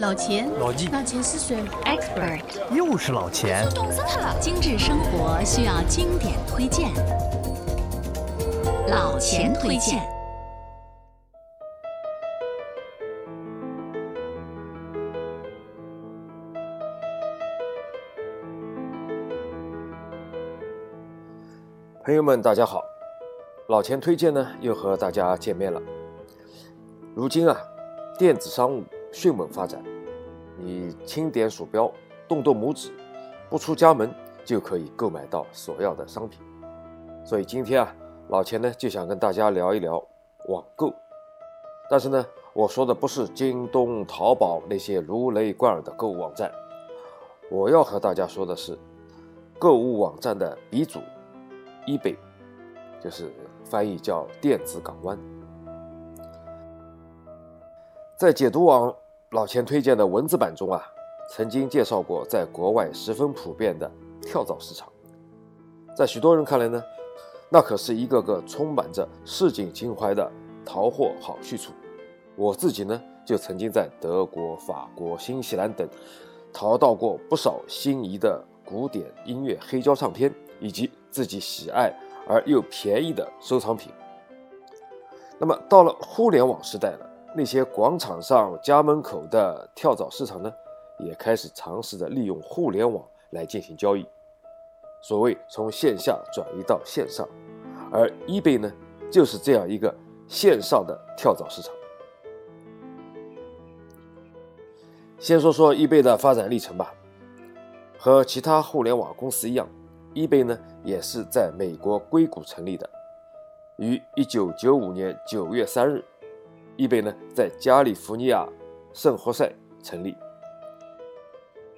老钱，老纪，老钱是谁？Expert，又是老钱。懂死他了。精致生活需要经典推荐，老钱推荐。朋友们，大家好，老钱推荐呢又和大家见面了。如今啊，电子商务迅猛发展，你轻点鼠标，动动拇指，不出家门就可以购买到所要的商品。所以今天啊，老钱呢就想跟大家聊一聊网购。但是呢，我说的不是京东、淘宝那些如雷贯耳的购物网站，我要和大家说的是购物网站的鼻祖。eBay，就是翻译叫电子港湾。在解读网老钱推荐的文字版中啊，曾经介绍过在国外十分普遍的跳蚤市场。在许多人看来呢，那可是一个个充满着市井情怀的淘货好去处。我自己呢，就曾经在德国、法国、新西兰等淘到过不少心仪的古典音乐黑胶唱片。以及自己喜爱而又便宜的收藏品。那么到了互联网时代了，那些广场上、家门口的跳蚤市场呢，也开始尝试着利用互联网来进行交易。所谓从线下转移到线上，而 eBay 呢，就是这样一个线上的跳蚤市场。先说说 eBay 的发展历程吧，和其他互联网公司一样。eBay 呢，也是在美国硅谷成立的，于1995年9月3日，eBay 呢在加利福尼亚圣何塞成立。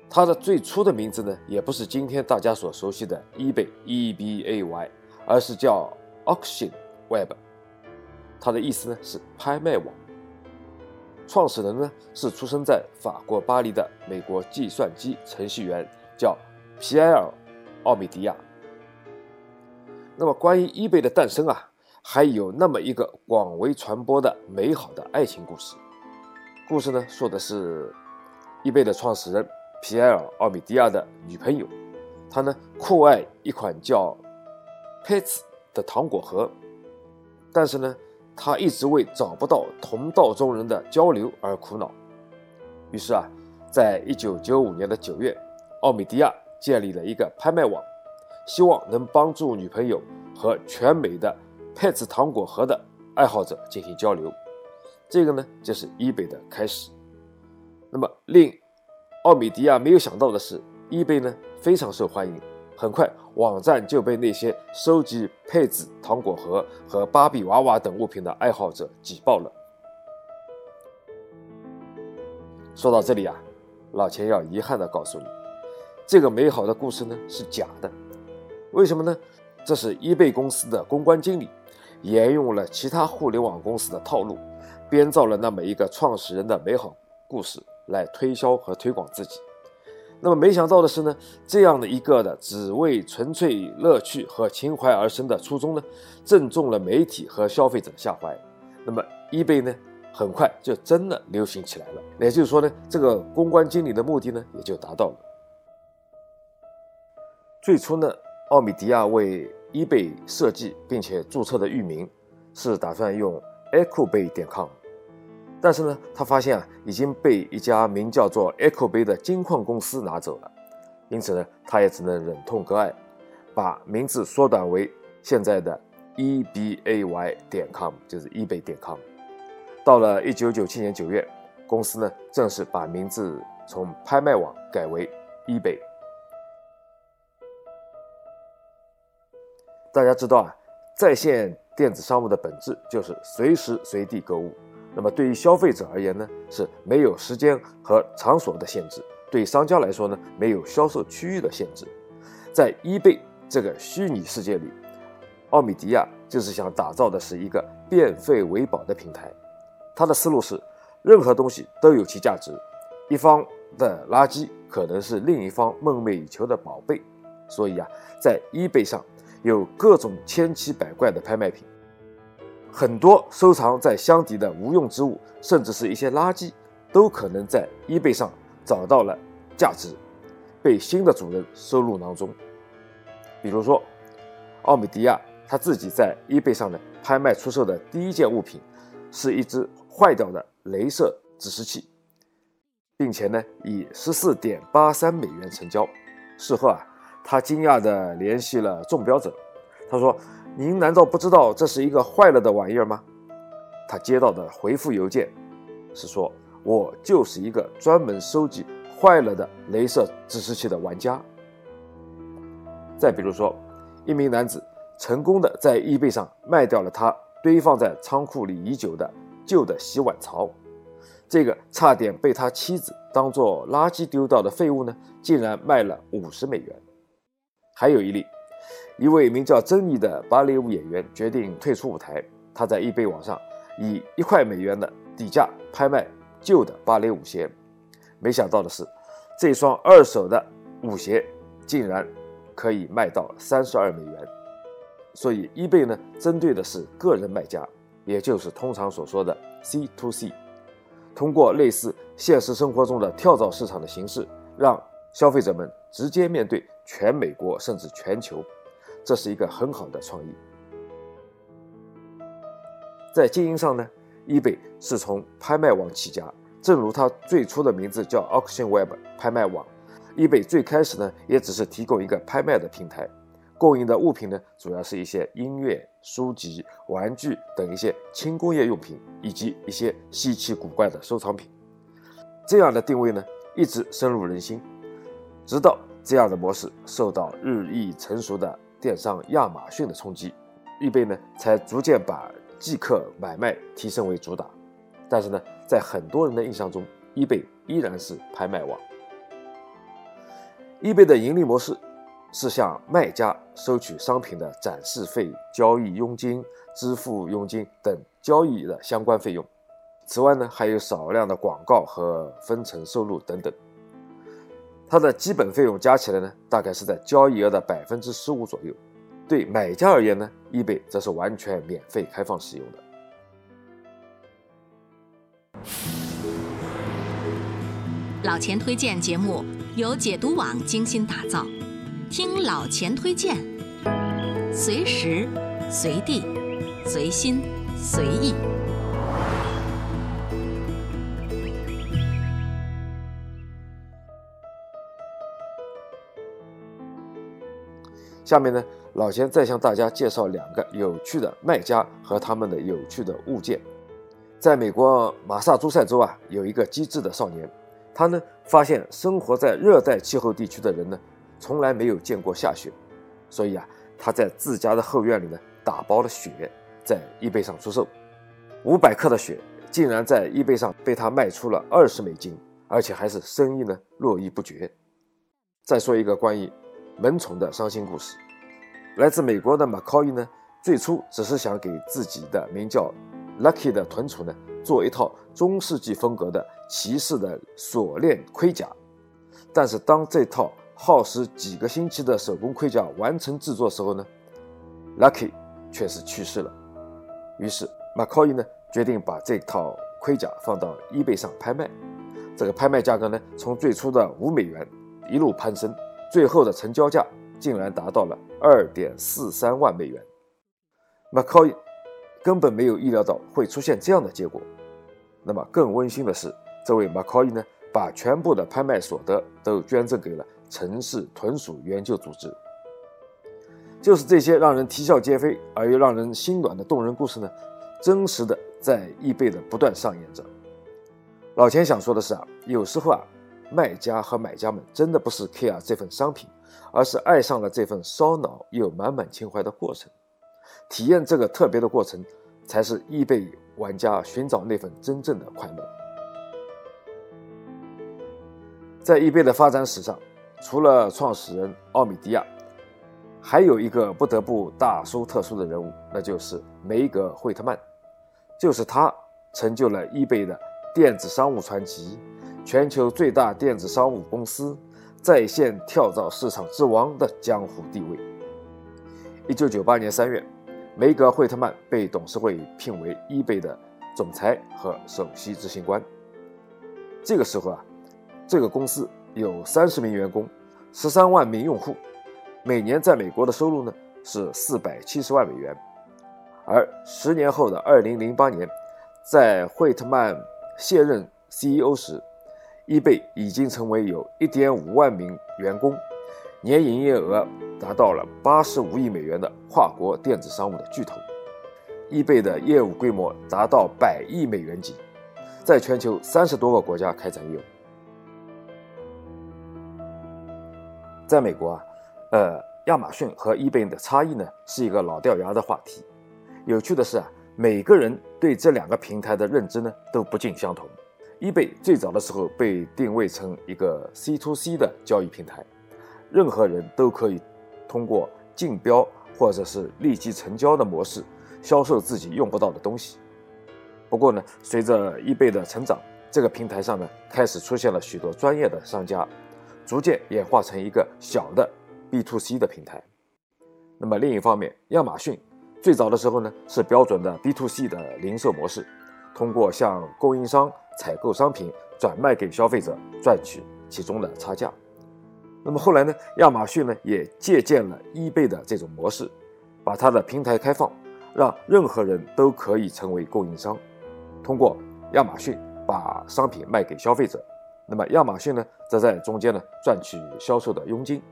它的最初的名字呢，也不是今天大家所熟悉的 eBay，E-B-A-Y，而是叫 Auction Web，它的意思呢是拍卖网。创始人呢是出生在法国巴黎的美国计算机程序员，叫皮埃尔。奥米迪亚。那么，关于 eBay 的诞生啊，还有那么一个广为传播的美好的爱情故事。故事呢，说的是 eBay 的创始人皮埃尔·奥米迪亚的女朋友，她呢酷爱一款叫 Pets 的糖果盒，但是呢，她一直为找不到同道中人的交流而苦恼。于是啊，在一九九五年的九月，奥米迪亚。建立了一个拍卖网，希望能帮助女朋友和全美的 Pets 糖果盒的爱好者进行交流。这个呢，就是 eBay 的开始。那么，令奥米迪亚没有想到的是，eBay 呢非常受欢迎，很快网站就被那些收集配子糖果盒和芭比娃娃等物品的爱好者挤爆了。说到这里啊，老钱要遗憾地告诉你。这个美好的故事呢是假的，为什么呢？这是 eBay 公司的公关经理沿用了其他互联网公司的套路，编造了那么一个创始人的美好故事来推销和推广自己。那么没想到的是呢，这样的一个的只为纯粹乐趣和情怀而生的初衷呢，正中了媒体和消费者下怀。那么 eBay 呢，很快就真的流行起来了。也就是说呢，这个公关经理的目的呢，也就达到了。最初呢，奥米迪亚为 eBay 设计并且注册的域名是打算用 EchoBay 点 com，但是呢，他发现啊已经被一家名叫做 EchoBay 的金矿公司拿走了，因此呢，他也只能忍痛割爱，把名字缩短为现在的 eBay 点 com，就是 eBay 点 com。到了1997年9月，公司呢正式把名字从拍卖网改为 eBay。大家知道啊，在线电子商务的本质就是随时随地购物。那么对于消费者而言呢，是没有时间和场所的限制；对商家来说呢，没有销售区域的限制。在 eBay 这个虚拟世界里，奥米迪亚就是想打造的是一个变废为宝的平台。他的思路是，任何东西都有其价值，一方的垃圾可能是另一方梦寐以求的宝贝。所以啊，在 eBay 上。有各种千奇百怪的拍卖品，很多收藏在箱底的无用之物，甚至是一些垃圾，都可能在 eBay 上找到了价值，被新的主人收入囊中。比如说，奥米迪亚他自己在 eBay 上呢拍卖出售的第一件物品，是一只坏掉的镭射指示器，并且呢以十四点八三美元成交。事后啊，他惊讶地联系了中标者，他说：“您难道不知道这是一个坏了的玩意儿吗？”他接到的回复邮件是说：“我就是一个专门收集坏了的镭射指示器的玩家。”再比如说，一名男子成功的在 eBay 上卖掉了他堆放在仓库里已久的旧的洗碗槽，这个差点被他妻子当做垃圾丢掉的废物呢，竟然卖了五十美元。还有一例，一位名叫珍妮的芭蕾舞演员决定退出舞台，他在 eBay 网上。以一块美元的底价拍卖旧的芭蕾舞鞋，没想到的是，这双二手的舞鞋竟然可以卖到三十二美元。所以，eBay 呢，针对的是个人卖家，也就是通常所说的 C to C，通过类似现实生活中的跳蚤市场的形式，让消费者们直接面对全美国甚至全球，这是一个很好的创意。在经营上呢，eBay 是从拍卖网起家，正如它最初的名字叫 Auction Web 拍卖网。eBay 最开始呢，也只是提供一个拍卖的平台，供应的物品呢，主要是一些音乐、书籍、玩具等一些轻工业用品，以及一些稀奇古怪的收藏品。这样的定位呢，一直深入人心，直到这样的模式受到日益成熟的电商亚马逊的冲击，eBay 呢，才逐渐把即刻买卖提升为主打，但是呢，在很多人的印象中，eBay 依然是拍卖网。eBay 的盈利模式是向卖家收取商品的展示费、交易佣金、支付佣金等交易的相关费用。此外呢，还有少量的广告和分成收入等等。它的基本费用加起来呢，大概是在交易额的百分之十五左右。对买家而言呢，eBay 则是完全免费开放使用的。老钱推荐节目由解读网精心打造，听老钱推荐，随时随地随心随意。下面呢，老钱再向大家介绍两个有趣的卖家和他们的有趣的物件。在美国马萨诸塞州啊，有一个机智的少年，他呢发现生活在热带气候地区的人呢，从来没有见过下雪，所以啊，他在自家的后院里呢打包了雪，在 eBay 上出售。五百克的雪竟然在 eBay 上被他卖出了二十美金，而且还是生意呢络绎不绝。再说一个关于。门虫的伤心故事，来自美国的马考伊呢，最初只是想给自己的名叫 Lucky 的豚鼠呢做一套中世纪风格的骑士的锁链盔甲，但是当这套耗时几个星期的手工盔甲完成制作时候呢，Lucky 却是去世了。于是马考伊呢决定把这套盔甲放到 eBay 上拍卖，这个拍卖价格呢从最初的五美元一路攀升。最后的成交价竟然达到了二点四三万美元。m c c o y 根本没有意料到会出现这样的结果。那么更温馨的是，这位 m c c o y 呢，把全部的拍卖所得都捐赠给了城市豚鼠援救组织。就是这些让人啼笑皆非而又让人心暖的动人故事呢，真实的在易贝的不断上演着。老钱想说的是啊，有时候啊。卖家和买家们真的不是 care 这份商品，而是爱上了这份烧脑又满满情怀的过程。体验这个特别的过程，才是易贝玩家寻找那份真正的快乐。在易贝的发展史上，除了创始人奥米迪亚，还有一个不得不大书特书的人物，那就是梅格惠特曼。就是他成就了易贝的电子商务传奇。全球最大电子商务公司、在线跳蚤市场之王的江湖地位。一九九八年三月，梅格惠特曼被董事会聘为 eBay 的总裁和首席执行官。这个时候啊，这个公司有三十名员工，十三万名用户，每年在美国的收入呢是四百七十万美元。而十年后的二零零八年，在惠特曼卸任 CEO 时，eBay 已经成为有一点五万名员工。年营业额达到了八十五亿美元的跨国电子商务的巨头，eBay 的业务规模达到百亿美元级，在全球三十多个国家开展业务。在美国啊，呃，亚马逊和 eBay 的差异呢，是一个老掉牙的话题。有趣的是啊，每个人对这两个平台的认知呢，都不尽相同。eBay 最早的时候被定位成一个 C to C 的交易平台。任何人都可以通过竞标或者是立即成交的模式销售自己用不到的东西。不过呢，随着 eBay 的成长，这个平台上呢开始出现了许多专业的商家，逐渐演化成一个小的 B to C 的平台。那么另一方面，亚马逊最早的时候呢是标准的 B to C 的零售模式，通过向供应商采购商品转卖给消费者，赚取其中的差价。那么后来呢？亚马逊呢也借鉴了 eBay 的这种模式，把它的平台开放，让任何人都可以成为供应商，通过亚马逊把商品卖给消费者。那么亚马逊呢则在中间呢赚取销售的佣金。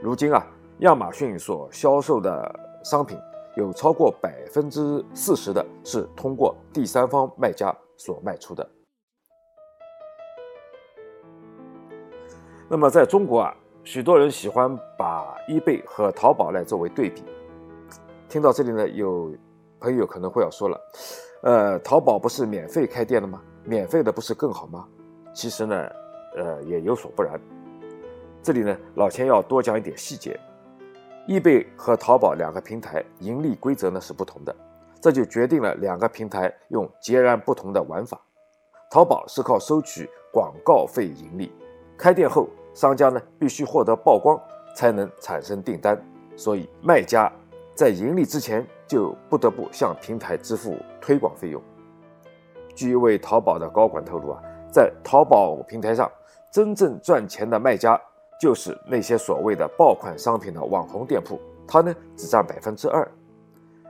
如今啊，亚马逊所销售的商品有超过百分之四十的是通过第三方卖家所卖出的。那么在中国啊，许多人喜欢把 eBay 和淘宝来作为对比。听到这里呢，有朋友可能会要说了，呃，淘宝不是免费开店的吗？免费的不是更好吗？其实呢，呃，也有所不然。这里呢，老钱要多讲一点细节。eBay 和淘宝两个平台盈利规则呢是不同的，这就决定了两个平台用截然不同的玩法。淘宝是靠收取广告费盈利。开店后，商家呢必须获得曝光才能产生订单，所以卖家在盈利之前就不得不向平台支付推广费用。据一位淘宝的高管透露啊，在淘宝平台上，真正赚钱的卖家就是那些所谓的爆款商品的网红店铺，它呢只占百分之二。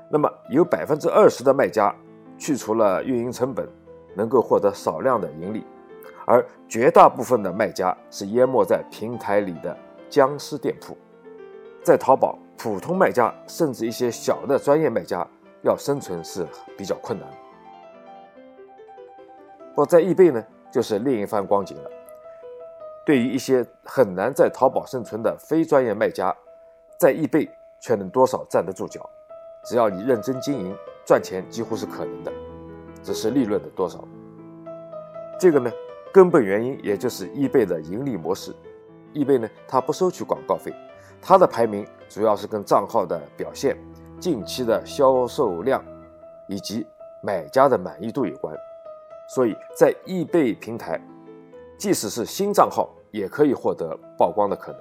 那么有百分之二十的卖家去除了运营成本，能够获得少量的盈利。而绝大部分的卖家是淹没在平台里的僵尸店铺，在淘宝，普通卖家甚至一些小的专业卖家要生存是比较困难。不在易贝呢，就是另一番光景了。对于一些很难在淘宝生存的非专业卖家，在易贝却能多少站得住脚。只要你认真经营，赚钱几乎是可能的，只是利润的多少。这个呢？根本原因也就是 eBay 的盈利模式。eBay 呢，它不收取广告费，它的排名主要是跟账号的表现、近期的销售量以及买家的满意度有关。所以在 eBay 平台，即使是新账号也可以获得曝光的可能。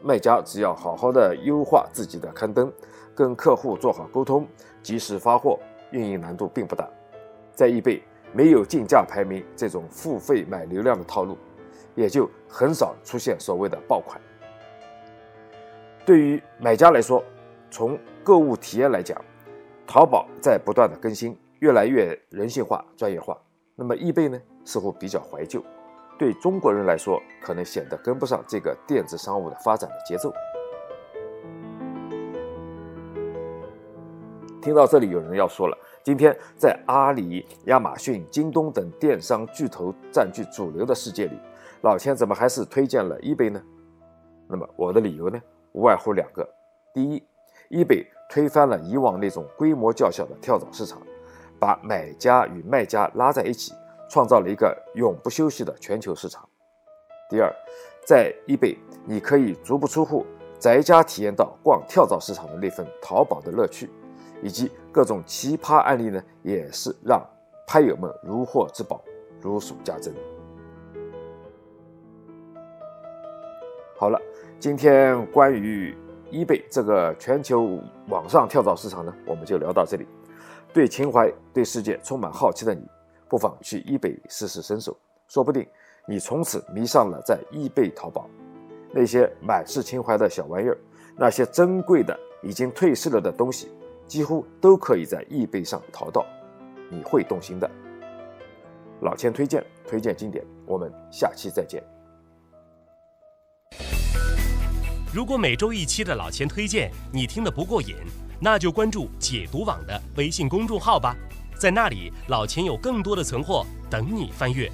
卖家只要好好的优化自己的刊登，跟客户做好沟通，及时发货，运营难度并不大。在 eBay。没有竞价排名这种付费买流量的套路，也就很少出现所谓的爆款。对于买家来说，从购物体验来讲，淘宝在不断的更新，越来越人性化、专业化。那么易贝呢，似乎比较怀旧，对中国人来说，可能显得跟不上这个电子商务的发展的节奏。听到这里，有人要说了。今天在阿里、亚马逊、京东等电商巨头占据主流的世界里，老千怎么还是推荐了 eBay 呢？那么我的理由呢，无外乎两个：第一，eBay 推翻了以往那种规模较小的跳蚤市场，把买家与卖家拉在一起，创造了一个永不休息的全球市场；第二，在 eBay 你可以足不出户，宅家体验到逛跳蚤市场的那份淘宝的乐趣。以及各种奇葩案例呢，也是让拍友们如获至宝，如数家珍。好了，今天关于 eBay 这个全球网上跳蚤市场呢，我们就聊到这里。对情怀、对世界充满好奇的你，不妨去 eBay 试试身手，说不定你从此迷上了在易贝淘宝。那些满是情怀的小玩意儿，那些珍贵的已经退市了的东西，几乎都可以在易贝上淘到，你会动心的。老千推荐，推荐经典，我们下期再见。如果每周一期的老钱推荐你听得不过瘾，那就关注解读网的微信公众号吧，在那里老钱有更多的存货等你翻阅。